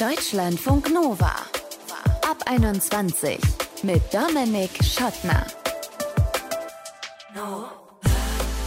Deutschlandfunk Nova. Ab 21 mit Dominik Schottner.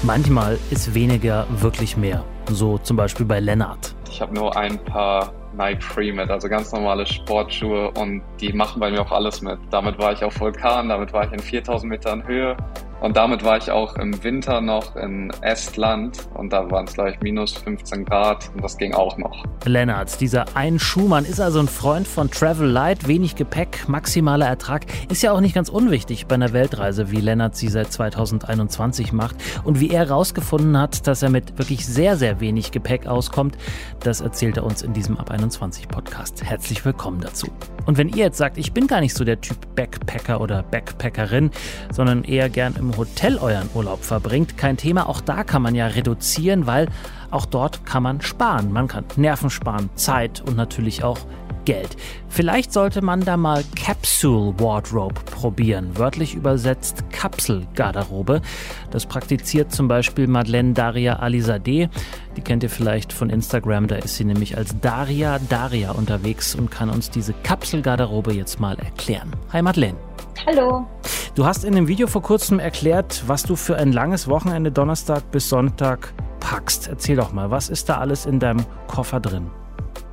Manchmal ist weniger wirklich mehr. So zum Beispiel bei Lennart. Ich habe nur ein paar Nike Free mit, also ganz normale Sportschuhe und die machen bei mir auch alles mit. Damit war ich auf Vulkan, damit war ich in 4000 Metern Höhe, und damit war ich auch im Winter noch in Estland und da waren es gleich minus 15 Grad und das ging auch noch. Lennart, dieser ein Schuhmann ist also ein Freund von Travel Light, wenig Gepäck, maximaler Ertrag. Ist ja auch nicht ganz unwichtig bei einer Weltreise, wie Lennart sie seit 2021 macht. Und wie er herausgefunden hat, dass er mit wirklich sehr, sehr wenig Gepäck auskommt, das erzählt er uns in diesem Ab 21 Podcast. Herzlich willkommen dazu. Und wenn ihr jetzt sagt, ich bin gar nicht so der Typ Backpacker oder Backpackerin, sondern eher gern im im Hotel euren Urlaub verbringt, kein Thema. Auch da kann man ja reduzieren, weil auch dort kann man sparen. Man kann Nerven sparen, Zeit und natürlich auch Geld. Vielleicht sollte man da mal Capsule Wardrobe probieren, wörtlich übersetzt Kapselgarderobe. Das praktiziert zum Beispiel Madeleine Daria Alizadeh. Die kennt ihr vielleicht von Instagram, da ist sie nämlich als Daria Daria unterwegs und kann uns diese Kapselgarderobe jetzt mal erklären. Hi Madeleine. Hallo. Du hast in dem Video vor kurzem erklärt, was du für ein langes Wochenende Donnerstag bis Sonntag packst. Erzähl doch mal, was ist da alles in deinem Koffer drin?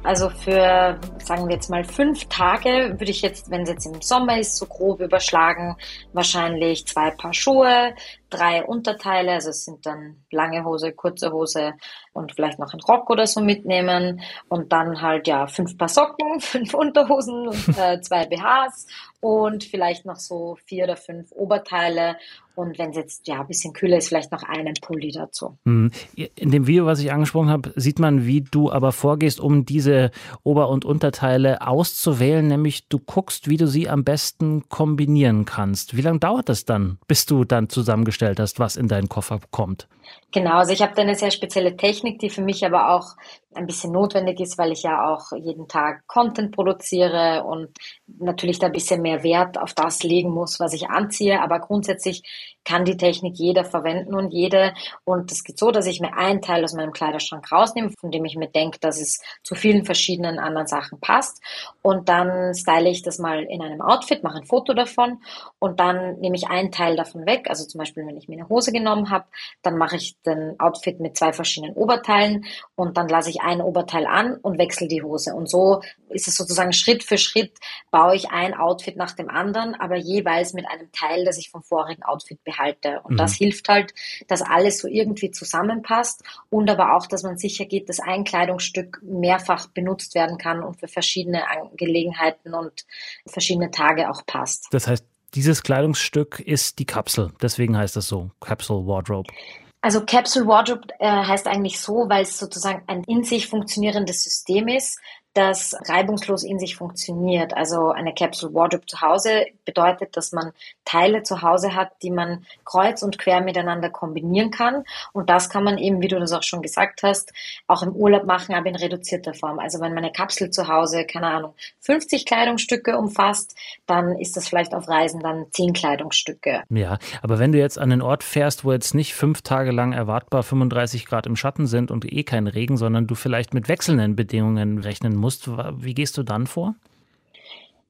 Also für, sagen wir jetzt mal, fünf Tage würde ich jetzt, wenn es jetzt im Sommer ist, so grob überschlagen, wahrscheinlich zwei Paar Schuhe, drei Unterteile, also es sind dann lange Hose, kurze Hose und vielleicht noch ein Rock oder so mitnehmen und dann halt ja fünf Paar Socken, fünf Unterhosen und äh, zwei BHs und vielleicht noch so vier oder fünf Oberteile und wenn es jetzt ja ein bisschen kühler ist, vielleicht noch einen Pulli dazu. Hm. In dem Video, was ich angesprochen habe, sieht man, wie du aber vorgehst, um diese Ober- und Unterteile auszuwählen, nämlich du guckst, wie du sie am besten kombinieren kannst. Wie lange dauert das dann, bis du dann zusammengestellt hast, was in deinen Koffer kommt? Genau, also ich habe da eine sehr spezielle Technik, die für mich aber auch ein bisschen notwendig ist, weil ich ja auch jeden Tag Content produziere und natürlich da ein bisschen mehr Wert auf das legen muss, was ich anziehe. Aber grundsätzlich kann die Technik jeder verwenden und jede. Und es geht so, dass ich mir einen Teil aus meinem Kleiderschrank rausnehme, von dem ich mir denke, dass es zu vielen verschiedenen anderen Sachen passt. Und dann style ich das mal in einem Outfit, mache ein Foto davon und dann nehme ich einen Teil davon weg. Also zum Beispiel, wenn ich mir eine Hose genommen habe, dann mache ich den Outfit mit zwei verschiedenen Oberteilen und dann lasse ich ein Oberteil an und wechsle die Hose. Und so ist es sozusagen Schritt für Schritt baue ich ein Outfit nach dem anderen, aber jeweils mit einem Teil, das ich vom vorigen Outfit behalte. Und mhm. das hilft halt, dass alles so irgendwie zusammenpasst und aber auch, dass man sicher geht, dass ein Kleidungsstück mehrfach benutzt werden kann und für verschiedene Angelegenheiten und verschiedene Tage auch passt. Das heißt, dieses Kleidungsstück ist die Kapsel. Deswegen heißt das so, Capsule Wardrobe. Also Capsule Wardrobe äh, heißt eigentlich so, weil es sozusagen ein in sich funktionierendes System ist, das reibungslos in sich funktioniert. Also eine Capsule Wardrobe zu Hause bedeutet, dass man Teile zu Hause hat, die man kreuz und quer miteinander kombinieren kann. Und das kann man eben, wie du das auch schon gesagt hast, auch im Urlaub machen, aber in reduzierter Form. Also wenn meine Kapsel zu Hause, keine Ahnung, 50 Kleidungsstücke umfasst, dann ist das vielleicht auf Reisen dann 10 Kleidungsstücke. Ja, aber wenn du jetzt an den Ort fährst, wo jetzt nicht fünf Tage lang erwartbar 35 Grad im Schatten sind und eh kein Regen, sondern du vielleicht mit wechselnden Bedingungen rechnen musst, musst. Wie gehst du dann vor?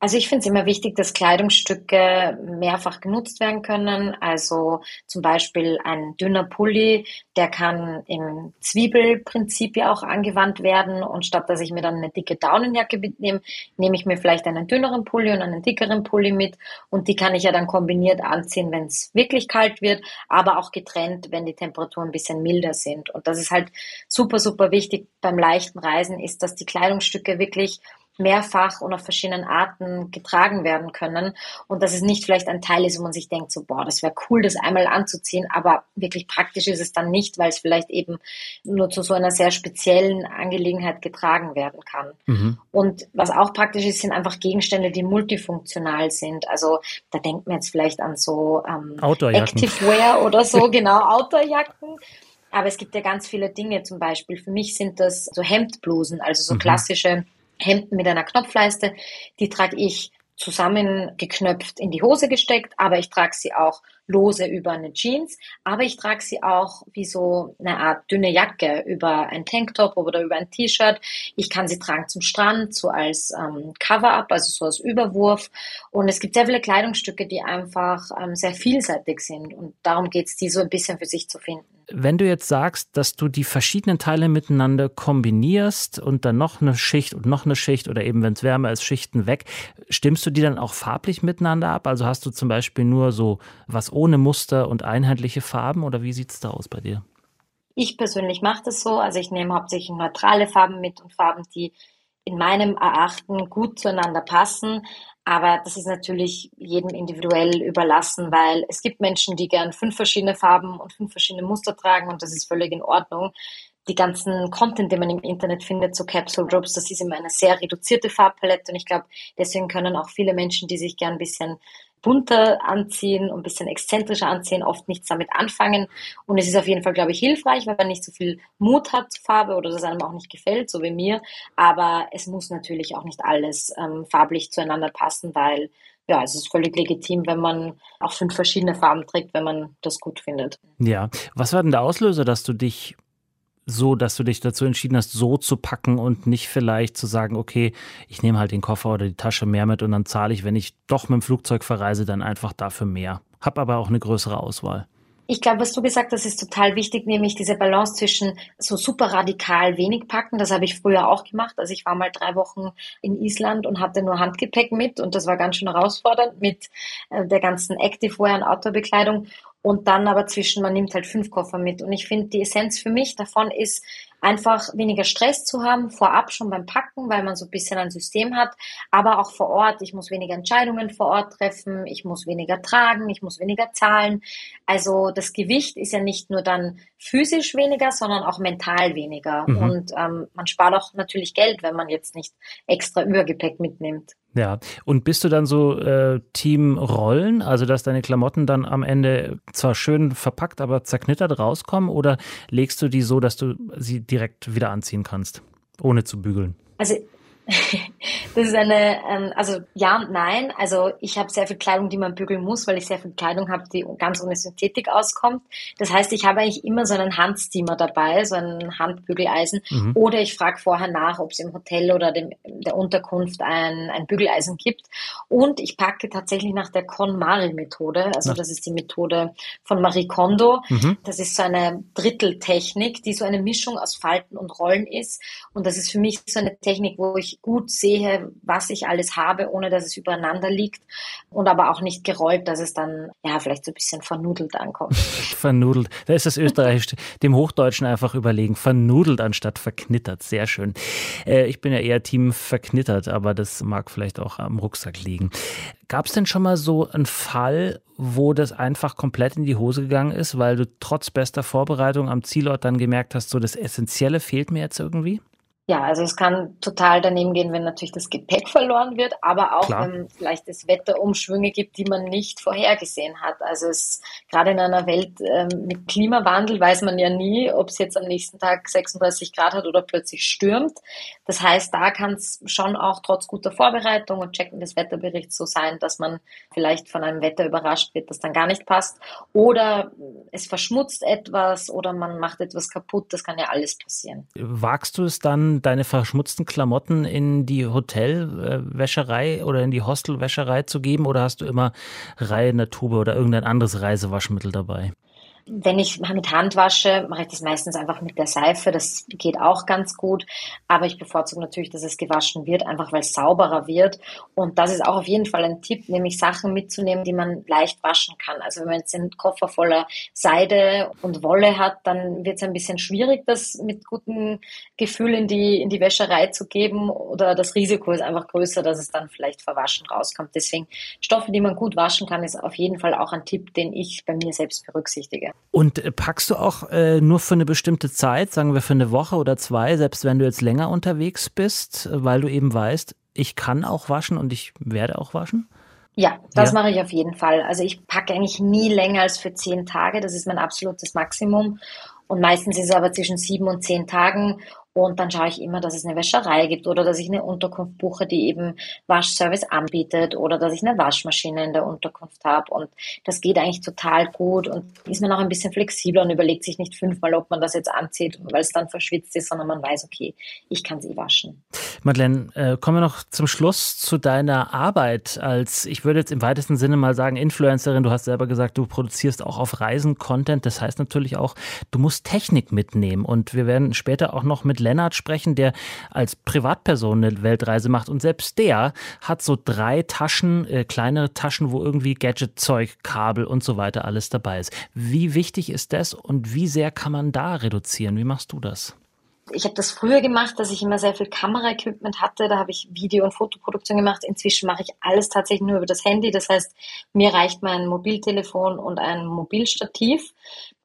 Also ich finde es immer wichtig, dass Kleidungsstücke mehrfach genutzt werden können. Also zum Beispiel ein dünner Pulli, der kann im Zwiebelprinzip ja auch angewandt werden. Und statt dass ich mir dann eine dicke Daunenjacke mitnehme, nehme ich mir vielleicht einen dünneren Pulli und einen dickeren Pulli mit. Und die kann ich ja dann kombiniert anziehen, wenn es wirklich kalt wird, aber auch getrennt, wenn die Temperaturen ein bisschen milder sind. Und das ist halt super, super wichtig beim leichten Reisen, ist, dass die Kleidungsstücke wirklich mehrfach und auf verschiedenen Arten getragen werden können und dass es nicht vielleicht ein Teil ist, wo man sich denkt, so, boah, das wäre cool, das einmal anzuziehen, aber wirklich praktisch ist es dann nicht, weil es vielleicht eben nur zu so einer sehr speziellen Angelegenheit getragen werden kann. Mhm. Und was auch praktisch ist, sind einfach Gegenstände, die multifunktional sind. Also da denkt man jetzt vielleicht an so ähm, Activewear oder so, genau, Outdoorjacken. Aber es gibt ja ganz viele Dinge, zum Beispiel für mich sind das so Hemdblusen, also so mhm. klassische Hemden mit einer Knopfleiste, die trage ich zusammengeknöpft in die Hose gesteckt, aber ich trage sie auch lose über eine Jeans, aber ich trage sie auch wie so eine Art dünne Jacke über ein Tanktop oder über ein T-Shirt. Ich kann sie tragen zum Strand, so als ähm, Cover-up, also so als Überwurf. Und es gibt sehr viele Kleidungsstücke, die einfach ähm, sehr vielseitig sind. Und darum geht es, die so ein bisschen für sich zu finden. Wenn du jetzt sagst, dass du die verschiedenen Teile miteinander kombinierst und dann noch eine Schicht und noch eine Schicht oder eben, wenn es wärmer ist, Schichten weg, stimmst du die dann auch farblich miteinander ab? Also hast du zum Beispiel nur so was ohne Muster und einheitliche Farben oder wie sieht es da aus bei dir? Ich persönlich mache das so. Also ich nehme hauptsächlich neutrale Farben mit und Farben, die in meinem Erachten gut zueinander passen. Aber das ist natürlich jedem individuell überlassen, weil es gibt Menschen, die gern fünf verschiedene Farben und fünf verschiedene Muster tragen und das ist völlig in Ordnung. Die ganzen Content, den man im Internet findet, so Capsule Drops, das ist immer eine sehr reduzierte Farbpalette und ich glaube, deswegen können auch viele Menschen, die sich gern ein bisschen bunter anziehen und ein bisschen exzentrischer anziehen, oft nichts damit anfangen. Und es ist auf jeden Fall, glaube ich, hilfreich, weil man nicht so viel Mut hat, Farbe oder das einem auch nicht gefällt, so wie mir. Aber es muss natürlich auch nicht alles ähm, farblich zueinander passen, weil ja, es ist völlig legitim, wenn man auch fünf verschiedene Farben trägt, wenn man das gut findet. Ja, was war denn der Auslöser, dass du dich so, dass du dich dazu entschieden hast, so zu packen und nicht vielleicht zu sagen, okay, ich nehme halt den Koffer oder die Tasche mehr mit und dann zahle ich, wenn ich doch mit dem Flugzeug verreise, dann einfach dafür mehr. Hab aber auch eine größere Auswahl. Ich glaube, was du gesagt hast, ist total wichtig, nämlich diese Balance zwischen so super radikal wenig packen. Das habe ich früher auch gemacht. Also ich war mal drei Wochen in Island und hatte nur Handgepäck mit und das war ganz schön herausfordernd mit äh, der ganzen Activewear und Outdoor-Bekleidung und dann aber zwischen, man nimmt halt fünf Koffer mit. Und ich finde, die Essenz für mich davon ist, einfach weniger Stress zu haben, vorab schon beim Packen, weil man so ein bisschen ein System hat, aber auch vor Ort. Ich muss weniger Entscheidungen vor Ort treffen, ich muss weniger tragen, ich muss weniger zahlen. Also das Gewicht ist ja nicht nur dann physisch weniger, sondern auch mental weniger. Mhm. Und ähm, man spart auch natürlich Geld, wenn man jetzt nicht extra Übergepäck mitnimmt. Ja, und bist du dann so äh, Team Rollen, also dass deine Klamotten dann am Ende zwar schön verpackt, aber zerknittert rauskommen oder legst du die so, dass du sie direkt wieder anziehen kannst, ohne zu bügeln? Also das ist eine, ähm, also ja und nein. Also ich habe sehr viel Kleidung, die man bügeln muss, weil ich sehr viel Kleidung habe, die ganz ohne Synthetik auskommt. Das heißt, ich habe eigentlich immer so einen Handsteamer dabei, so ein Handbügeleisen. Mhm. Oder ich frage vorher nach, ob es im Hotel oder dem, der Unterkunft ein, ein Bügeleisen gibt. Und ich packe tatsächlich nach der KonMari-Methode. Also das ist die Methode von Marie Kondo. Mhm. Das ist so eine Dritteltechnik, die so eine Mischung aus Falten und Rollen ist. Und das ist für mich so eine Technik, wo ich gut sehe, was ich alles habe, ohne dass es übereinander liegt und aber auch nicht gerollt, dass es dann ja vielleicht so ein bisschen vernudelt ankommt. vernudelt. Da ist das Österreichische dem Hochdeutschen einfach überlegen. Vernudelt anstatt verknittert. Sehr schön. Äh, ich bin ja eher Team verknittert, aber das mag vielleicht auch am Rucksack liegen. Gab es denn schon mal so einen Fall, wo das einfach komplett in die Hose gegangen ist, weil du trotz bester Vorbereitung am Zielort dann gemerkt hast, so das Essentielle fehlt mir jetzt irgendwie? Ja, also es kann total daneben gehen, wenn natürlich das Gepäck verloren wird, aber auch Klar. wenn vielleicht es Wetterumschwünge gibt, die man nicht vorhergesehen hat. Also es gerade in einer Welt ähm, mit Klimawandel weiß man ja nie, ob es jetzt am nächsten Tag 36 Grad hat oder plötzlich stürmt. Das heißt, da kann es schon auch trotz guter Vorbereitung und Checken des Wetterberichts so sein, dass man vielleicht von einem Wetter überrascht wird, das dann gar nicht passt. Oder es verschmutzt etwas oder man macht etwas kaputt. Das kann ja alles passieren. Wagst du es dann deine verschmutzten Klamotten in die Hotelwäscherei oder in die Hostelwäscherei zu geben oder hast du immer Reihe in der Tube oder irgendein anderes Reisewaschmittel dabei? Wenn ich mit Hand wasche, mache ich das meistens einfach mit der Seife. Das geht auch ganz gut. Aber ich bevorzuge natürlich, dass es gewaschen wird, einfach weil es sauberer wird. Und das ist auch auf jeden Fall ein Tipp, nämlich Sachen mitzunehmen, die man leicht waschen kann. Also wenn man jetzt einen Koffer voller Seide und Wolle hat, dann wird es ein bisschen schwierig, das mit gutem Gefühl in die, in die Wäscherei zu geben. Oder das Risiko ist einfach größer, dass es dann vielleicht verwaschen rauskommt. Deswegen Stoffe, die man gut waschen kann, ist auf jeden Fall auch ein Tipp, den ich bei mir selbst berücksichtige. Und äh, packst du auch äh, nur für eine bestimmte Zeit, sagen wir für eine Woche oder zwei, selbst wenn du jetzt länger unterwegs bist, weil du eben weißt, ich kann auch waschen und ich werde auch waschen? Ja, das ja. mache ich auf jeden Fall. Also ich packe eigentlich nie länger als für zehn Tage. Das ist mein absolutes Maximum. Und meistens ist es aber zwischen sieben und zehn Tagen. Und dann schaue ich immer, dass es eine Wäscherei gibt oder dass ich eine Unterkunft buche, die eben Waschservice anbietet oder dass ich eine Waschmaschine in der Unterkunft habe. Und das geht eigentlich total gut und ist man auch ein bisschen flexibler und überlegt sich nicht fünfmal, ob man das jetzt anzieht, weil es dann verschwitzt ist, sondern man weiß, okay, ich kann sie waschen. Madeleine, äh, kommen wir noch zum Schluss zu deiner Arbeit als, ich würde jetzt im weitesten Sinne mal sagen, Influencerin. Du hast selber gesagt, du produzierst auch auf Reisen Content. Das heißt natürlich auch, du musst Technik mitnehmen. Und wir werden später auch noch mit Lennart sprechen, der als Privatperson eine Weltreise macht. Und selbst der hat so drei Taschen, äh, kleinere Taschen, wo irgendwie Gadget-Zeug, Kabel und so weiter alles dabei ist. Wie wichtig ist das und wie sehr kann man da reduzieren? Wie machst du das? Ich habe das früher gemacht, dass ich immer sehr viel Kameraequipment hatte. Da habe ich Video- und Fotoproduktion gemacht. Inzwischen mache ich alles tatsächlich nur über das Handy. Das heißt, mir reicht mein Mobiltelefon und ein Mobilstativ.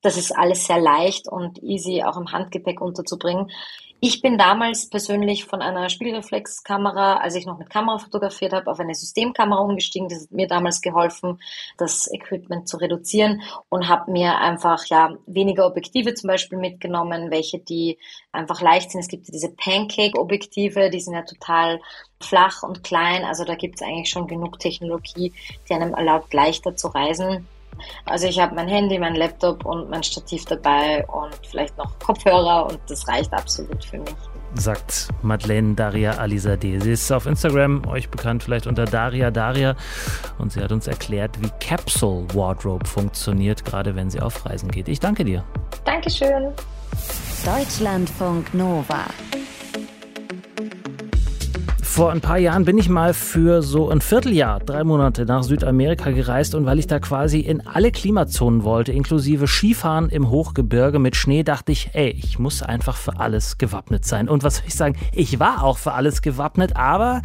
Das ist alles sehr leicht und easy auch im Handgepäck unterzubringen. Ich bin damals persönlich von einer Spielreflexkamera, als ich noch mit Kamera fotografiert habe, auf eine Systemkamera umgestiegen. Das hat mir damals geholfen, das Equipment zu reduzieren und habe mir einfach ja weniger Objektive zum Beispiel mitgenommen, welche die einfach leicht sind. Es gibt diese Pancake-Objektive, die sind ja total flach und klein. Also da gibt es eigentlich schon genug Technologie, die einem erlaubt, leichter zu reisen. Also ich habe mein Handy, mein Laptop und mein Stativ dabei und vielleicht noch Kopfhörer und das reicht absolut für mich. Sagt Madeleine Daria Alizadeh. Sie ist auf Instagram, euch bekannt vielleicht unter Daria Daria. Und sie hat uns erklärt, wie Capsule Wardrobe funktioniert, gerade wenn sie auf Reisen geht. Ich danke dir. Dankeschön. Deutschlandfunk Nova. Vor ein paar Jahren bin ich mal für so ein Vierteljahr, drei Monate nach Südamerika gereist und weil ich da quasi in alle Klimazonen wollte, inklusive Skifahren im Hochgebirge mit Schnee, dachte ich, ey, ich muss einfach für alles gewappnet sein. Und was soll ich sagen, ich war auch für alles gewappnet, aber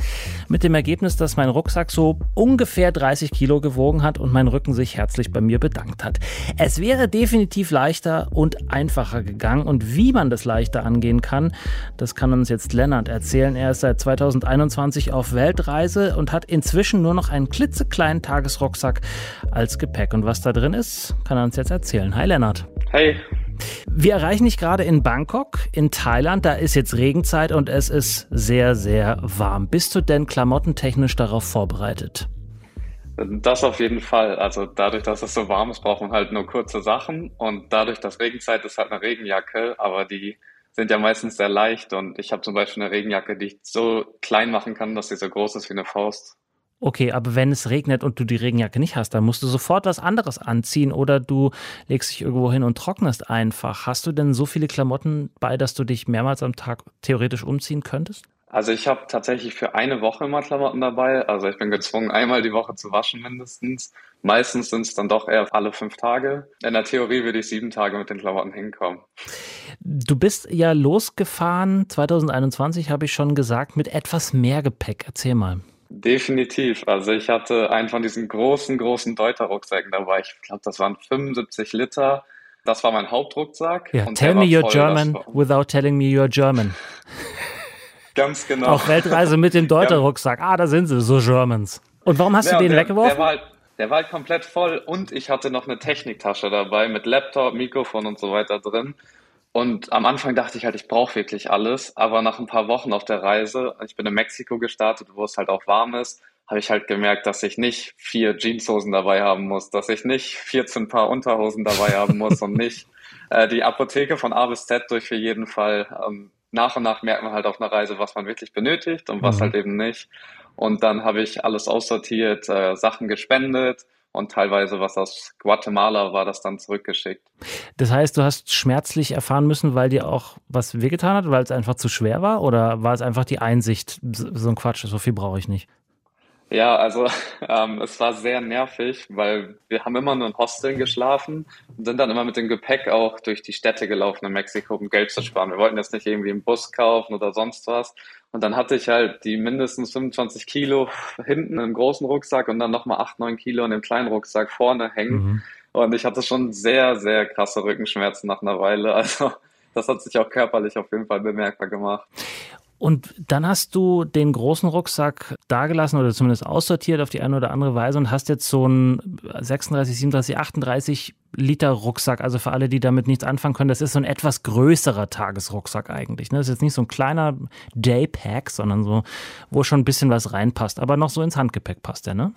mit dem Ergebnis, dass mein Rucksack so ungefähr 30 Kilo gewogen hat und mein Rücken sich herzlich bei mir bedankt hat. Es wäre definitiv leichter und einfacher gegangen und wie man das leichter angehen kann, das kann uns jetzt Lennart erzählen. Er ist seit 2021 2021 auf Weltreise und hat inzwischen nur noch einen klitzekleinen Tagesrucksack als Gepäck. Und was da drin ist, kann er uns jetzt erzählen. Hi Lennart. Hey. Wir erreichen dich gerade in Bangkok, in Thailand. Da ist jetzt Regenzeit und es ist sehr, sehr warm. Bist du denn klamottentechnisch darauf vorbereitet? Das auf jeden Fall. Also dadurch, dass es so warm ist, braucht man halt nur kurze Sachen. Und dadurch, dass Regenzeit ist, halt eine Regenjacke, aber die sind ja meistens sehr leicht und ich habe zum Beispiel eine Regenjacke, die ich so klein machen kann, dass sie so groß ist wie eine Faust. Okay, aber wenn es regnet und du die Regenjacke nicht hast, dann musst du sofort was anderes anziehen oder du legst dich irgendwo hin und trocknest einfach. Hast du denn so viele Klamotten bei, dass du dich mehrmals am Tag theoretisch umziehen könntest? Also ich habe tatsächlich für eine Woche immer Klamotten dabei. Also ich bin gezwungen, einmal die Woche zu waschen mindestens. Meistens sind es dann doch eher alle fünf Tage. In der Theorie würde ich sieben Tage mit den Klamotten hinkommen. Du bist ja losgefahren, 2021 habe ich schon gesagt, mit etwas mehr Gepäck. Erzähl mal. Definitiv. Also ich hatte einen von diesen großen, großen Deuter-Rucksäcken dabei. Ich glaube, das waren 75 Liter. Das war mein Hauptrucksack. Ja, tell me you're German without telling me you're German. Ganz genau. Auf Weltreise mit dem Deuter-Rucksack. Ah, da sind sie, so Germans. Und warum hast ja, du den der, weggeworfen? Der war, halt, der war halt komplett voll und ich hatte noch eine Techniktasche dabei mit Laptop, Mikrofon und so weiter drin. Und am Anfang dachte ich halt, ich brauche wirklich alles. Aber nach ein paar Wochen auf der Reise, ich bin in Mexiko gestartet, wo es halt auch warm ist, habe ich halt gemerkt, dass ich nicht vier Jeanshosen dabei haben muss, dass ich nicht 14 Paar Unterhosen dabei haben muss und nicht äh, die Apotheke von A bis Z durch für jeden Fall. Ähm, nach und nach merkt man halt auf einer Reise, was man wirklich benötigt und was mhm. halt eben nicht. Und dann habe ich alles aussortiert, äh, Sachen gespendet und teilweise was aus Guatemala war das dann zurückgeschickt. Das heißt, du hast schmerzlich erfahren müssen, weil dir auch was wehgetan hat, weil es einfach zu schwer war? Oder war es einfach die Einsicht, so ein Quatsch, so viel brauche ich nicht? Ja, also ähm, es war sehr nervig, weil wir haben immer nur in Hosteln geschlafen und sind dann immer mit dem Gepäck auch durch die Städte gelaufen in Mexiko, um Geld zu sparen. Wir wollten jetzt nicht irgendwie einen Bus kaufen oder sonst was. Und dann hatte ich halt die mindestens 25 Kilo hinten im großen Rucksack und dann nochmal 8, 9 Kilo in dem kleinen Rucksack vorne hängen. Mhm. Und ich hatte schon sehr, sehr krasse Rückenschmerzen nach einer Weile. Also das hat sich auch körperlich auf jeden Fall bemerkbar gemacht. Und dann hast du den großen Rucksack dagelassen oder zumindest aussortiert auf die eine oder andere Weise und hast jetzt so einen 36, 37, 38 Liter Rucksack. Also für alle, die damit nichts anfangen können, das ist so ein etwas größerer Tagesrucksack eigentlich. Ne? Das ist jetzt nicht so ein kleiner Daypack, sondern so, wo schon ein bisschen was reinpasst, aber noch so ins Handgepäck passt der, ne?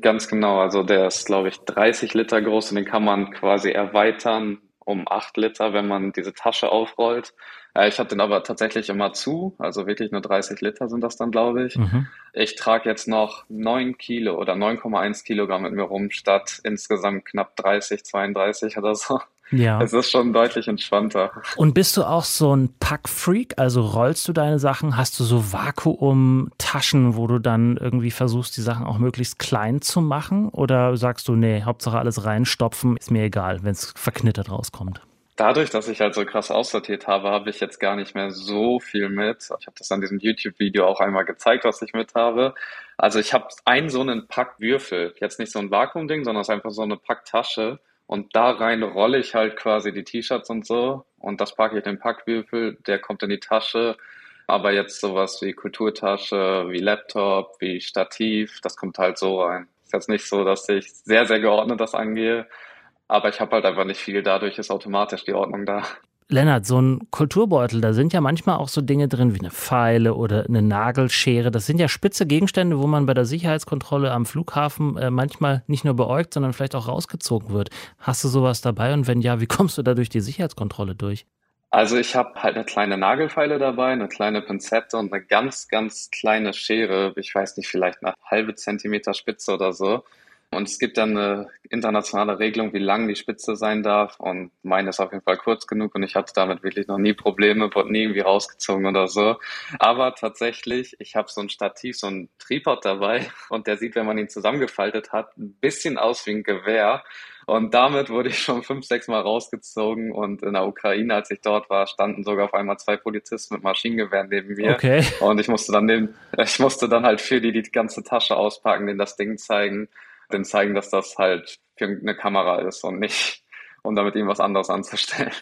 Ganz genau. Also der ist, glaube ich, 30 Liter groß und den kann man quasi erweitern um 8 Liter, wenn man diese Tasche aufrollt. Äh, ich habe den aber tatsächlich immer zu, also wirklich nur 30 Liter sind das dann, glaube ich. Mhm. Ich trage jetzt noch 9 Kilo oder 9,1 Kilogramm mit mir rum, statt insgesamt knapp 30, 32 oder so. Ja. Es ist schon deutlich entspannter. Und bist du auch so ein Packfreak? Also rollst du deine Sachen? Hast du so Vakuumtaschen, wo du dann irgendwie versuchst, die Sachen auch möglichst klein zu machen? Oder sagst du, nee, Hauptsache alles reinstopfen, ist mir egal, wenn es verknittert rauskommt? Dadurch, dass ich halt so krass aussortiert habe, habe ich jetzt gar nicht mehr so viel mit. Ich habe das an diesem YouTube-Video auch einmal gezeigt, was ich mit habe. Also ich habe einen so einen Packwürfel, jetzt nicht so ein Vakuumding, sondern es ist einfach so eine Packtasche. Und da rein rolle ich halt quasi die T-Shirts und so. Und das packe ich in den Packwürfel, der kommt in die Tasche. Aber jetzt sowas wie Kulturtasche, wie Laptop, wie Stativ, das kommt halt so rein. Ist jetzt nicht so, dass ich sehr, sehr geordnet das angehe. Aber ich habe halt einfach nicht viel, dadurch ist automatisch die Ordnung da. Lennart, so ein Kulturbeutel, da sind ja manchmal auch so Dinge drin wie eine Pfeile oder eine Nagelschere. Das sind ja spitze Gegenstände, wo man bei der Sicherheitskontrolle am Flughafen äh, manchmal nicht nur beäugt, sondern vielleicht auch rausgezogen wird. Hast du sowas dabei? Und wenn ja, wie kommst du da durch die Sicherheitskontrolle durch? Also ich habe halt eine kleine Nagelfeile dabei, eine kleine Pinzette und eine ganz, ganz kleine Schere. Ich weiß nicht, vielleicht eine halbe Zentimeter Spitze oder so. Und es gibt dann eine internationale Regelung, wie lang die Spitze sein darf. Und meine ist auf jeden Fall kurz genug und ich hatte damit wirklich noch nie Probleme, wurde nie irgendwie rausgezogen oder so. Aber tatsächlich, ich habe so ein Stativ, so ein Tripod dabei und der sieht, wenn man ihn zusammengefaltet hat, ein bisschen aus wie ein Gewehr. Und damit wurde ich schon fünf, sechs Mal rausgezogen. Und in der Ukraine, als ich dort war, standen sogar auf einmal zwei Polizisten mit Maschinengewehren neben mir. Okay. Und ich musste dann den, ich musste dann halt für die die ganze Tasche auspacken, denen das Ding zeigen dann zeigen, dass das halt für eine Kamera ist und nicht, um damit irgendwas anderes anzustellen.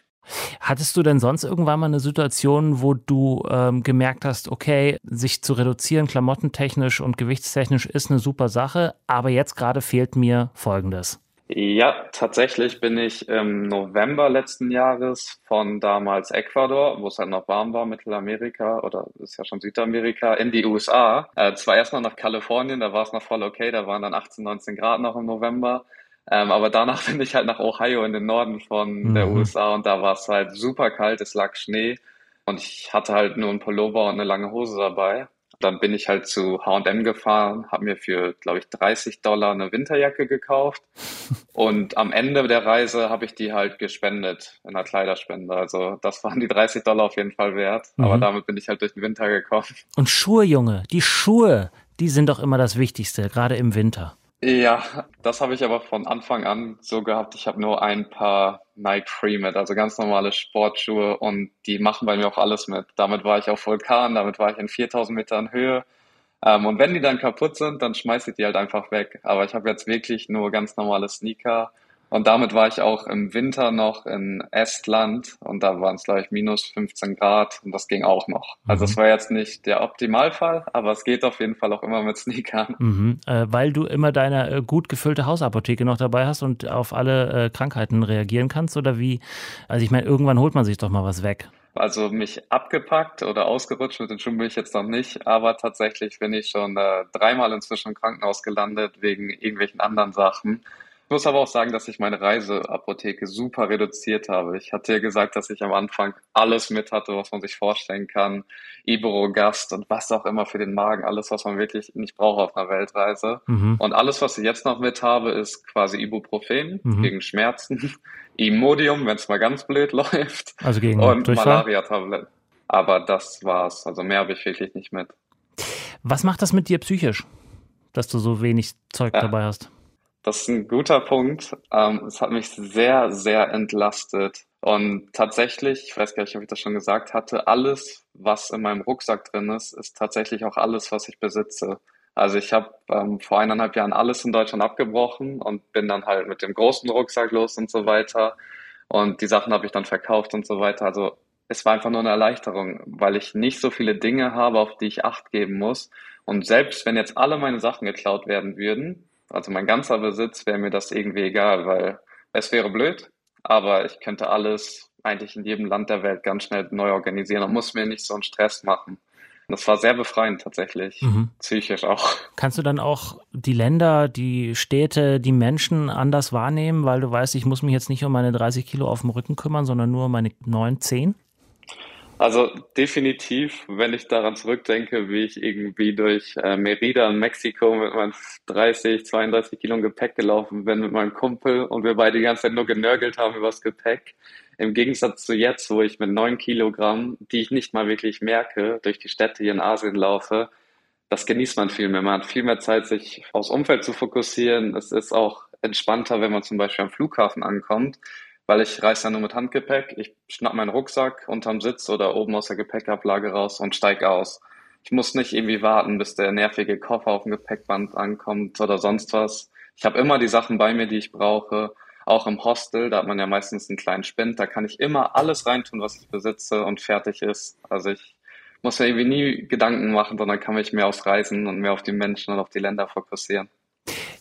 Hattest du denn sonst irgendwann mal eine Situation, wo du ähm, gemerkt hast, okay, sich zu reduzieren, klamottentechnisch und gewichtstechnisch ist eine super Sache, aber jetzt gerade fehlt mir Folgendes? Ja, tatsächlich bin ich im November letzten Jahres von damals Ecuador, wo es halt noch warm war, Mittelamerika oder ist ja schon Südamerika, in die USA. Äh, zwar erstmal nach Kalifornien, da war es noch voll okay, da waren dann 18, 19 Grad noch im November. Ähm, aber danach bin ich halt nach Ohio in den Norden von mhm. der USA und da war es halt super kalt, es lag Schnee und ich hatte halt nur ein Pullover und eine lange Hose dabei. Dann bin ich halt zu H&M gefahren, habe mir für, glaube ich, 30 Dollar eine Winterjacke gekauft und am Ende der Reise habe ich die halt gespendet in einer Kleiderspende. Also das waren die 30 Dollar auf jeden Fall wert, mhm. aber damit bin ich halt durch den Winter gekommen. Und Schuhe, Junge, die Schuhe, die sind doch immer das Wichtigste, gerade im Winter. Ja, das habe ich aber von Anfang an so gehabt. Ich habe nur ein paar Nike Free mit, also ganz normale Sportschuhe und die machen bei mir auch alles mit. Damit war ich auf Vulkan, damit war ich in 4000 Metern Höhe. Ähm, und wenn die dann kaputt sind, dann schmeiße ich die halt einfach weg. Aber ich habe jetzt wirklich nur ganz normale Sneaker und damit war ich auch im Winter noch in Estland und da waren es, glaube ich, minus 15 Grad und das ging auch noch. Also es mhm. war jetzt nicht der Optimalfall, aber es geht auf jeden Fall auch immer mit Sneakern. Mhm. Äh, weil du immer deine äh, gut gefüllte Hausapotheke noch dabei hast und auf alle äh, Krankheiten reagieren kannst oder wie? Also ich meine, irgendwann holt man sich doch mal was weg. Also mich abgepackt oder ausgerutscht mit den Schuhen bin ich jetzt noch nicht, aber tatsächlich bin ich schon äh, dreimal inzwischen im Krankenhaus gelandet wegen irgendwelchen anderen Sachen. Ich muss aber auch sagen, dass ich meine Reiseapotheke super reduziert habe. Ich hatte ja gesagt, dass ich am Anfang alles mit hatte, was man sich vorstellen kann. Iberogast und was auch immer für den Magen. Alles, was man wirklich nicht braucht auf einer Weltreise. Mhm. Und alles, was ich jetzt noch mit habe, ist quasi Ibuprofen mhm. gegen Schmerzen. Imodium, wenn es mal ganz blöd läuft. Also gegen Und Malaria-Tabletten. Aber das war's. Also mehr habe ich wirklich nicht mit. Was macht das mit dir psychisch, dass du so wenig Zeug ja. dabei hast? Das ist ein guter Punkt. Ähm, es hat mich sehr, sehr entlastet. Und tatsächlich, ich weiß gar nicht, ob ich das schon gesagt hatte, alles, was in meinem Rucksack drin ist, ist tatsächlich auch alles, was ich besitze. Also ich habe ähm, vor eineinhalb Jahren alles in Deutschland abgebrochen und bin dann halt mit dem großen Rucksack los und so weiter. Und die Sachen habe ich dann verkauft und so weiter. Also es war einfach nur eine Erleichterung, weil ich nicht so viele Dinge habe, auf die ich Acht geben muss. Und selbst wenn jetzt alle meine Sachen geklaut werden würden, also mein ganzer Besitz, wäre mir das irgendwie egal, weil es wäre blöd, aber ich könnte alles eigentlich in jedem Land der Welt ganz schnell neu organisieren und muss mir nicht so einen Stress machen. Das war sehr befreiend tatsächlich, mhm. psychisch auch. Kannst du dann auch die Länder, die Städte, die Menschen anders wahrnehmen, weil du weißt, ich muss mich jetzt nicht um meine 30 Kilo auf dem Rücken kümmern, sondern nur um meine 9, 10? Also definitiv, wenn ich daran zurückdenke, wie ich irgendwie durch äh, Merida in Mexiko mit meinen 30, 32 Kilo Gepäck gelaufen bin mit meinem Kumpel und wir beide die ganze Zeit nur genörgelt haben über das Gepäck. Im Gegensatz zu jetzt, wo ich mit 9 Kilogramm, die ich nicht mal wirklich merke, durch die Städte hier in Asien laufe, das genießt man viel mehr. Man hat viel mehr Zeit, sich aufs Umfeld zu fokussieren. Es ist auch entspannter, wenn man zum Beispiel am Flughafen ankommt weil ich reise ja nur mit Handgepäck. Ich schnapp meinen Rucksack unterm Sitz oder oben aus der Gepäckablage raus und steig aus. Ich muss nicht irgendwie warten, bis der nervige Koffer auf dem Gepäckband ankommt oder sonst was. Ich habe immer die Sachen bei mir, die ich brauche. Auch im Hostel, da hat man ja meistens einen kleinen Spind, da kann ich immer alles reintun, was ich besitze und fertig ist. Also ich muss mir irgendwie nie Gedanken machen, sondern kann mich mehr aufs Reisen und mehr auf die Menschen und auf die Länder fokussieren.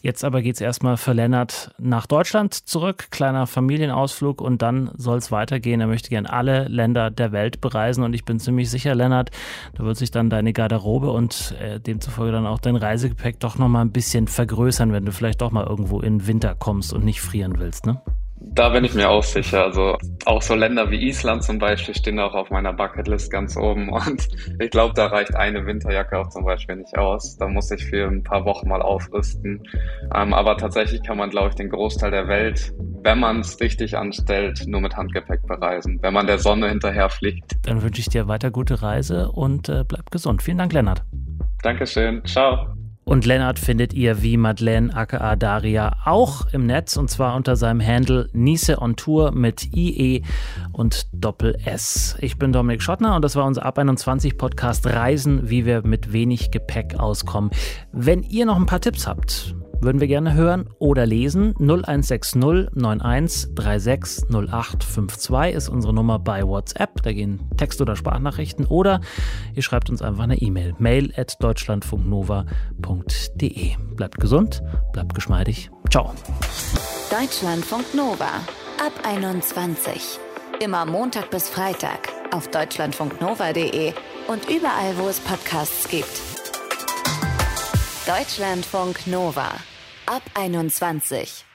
Jetzt aber geht es erstmal für Lennart nach Deutschland zurück, kleiner Familienausflug und dann soll es weitergehen. Er möchte gerne alle Länder der Welt bereisen und ich bin ziemlich sicher, Lennart, da wird sich dann deine Garderobe und äh, demzufolge dann auch dein Reisegepäck doch nochmal ein bisschen vergrößern, wenn du vielleicht doch mal irgendwo in Winter kommst und nicht frieren willst, ne? Da bin ich mir auch sicher. Also auch so Länder wie Island zum Beispiel stehen auch auf meiner Bucketlist ganz oben. Und ich glaube, da reicht eine Winterjacke auch zum Beispiel nicht aus. Da muss ich für ein paar Wochen mal aufrüsten. Ähm, aber tatsächlich kann man, glaube ich, den Großteil der Welt, wenn man es richtig anstellt, nur mit Handgepäck bereisen. Wenn man der Sonne hinterher fliegt. Dann wünsche ich dir weiter gute Reise und äh, bleib gesund. Vielen Dank, Lennart. Dankeschön. Ciao. Und Lennart findet ihr wie Madeleine aka Daria auch im Netz und zwar unter seinem Handle Nice on Tour mit IE und Doppel S. Ich bin Dominik Schottner und das war unser Ab 21 Podcast Reisen, wie wir mit wenig Gepäck auskommen. Wenn ihr noch ein paar Tipps habt, würden wir gerne hören oder lesen. 0160 91 36 08 52 ist unsere Nummer bei WhatsApp. Da gehen Text- oder Sprachnachrichten oder ihr schreibt uns einfach eine E-Mail. Mail at deutschlandfunknova.de. Bleibt gesund, bleibt geschmeidig. Ciao. Deutschlandfunk Nova ab 21. Immer Montag bis Freitag auf deutschlandfunknova.de und überall, wo es Podcasts gibt. Deutschlandfunk Nova ab 21.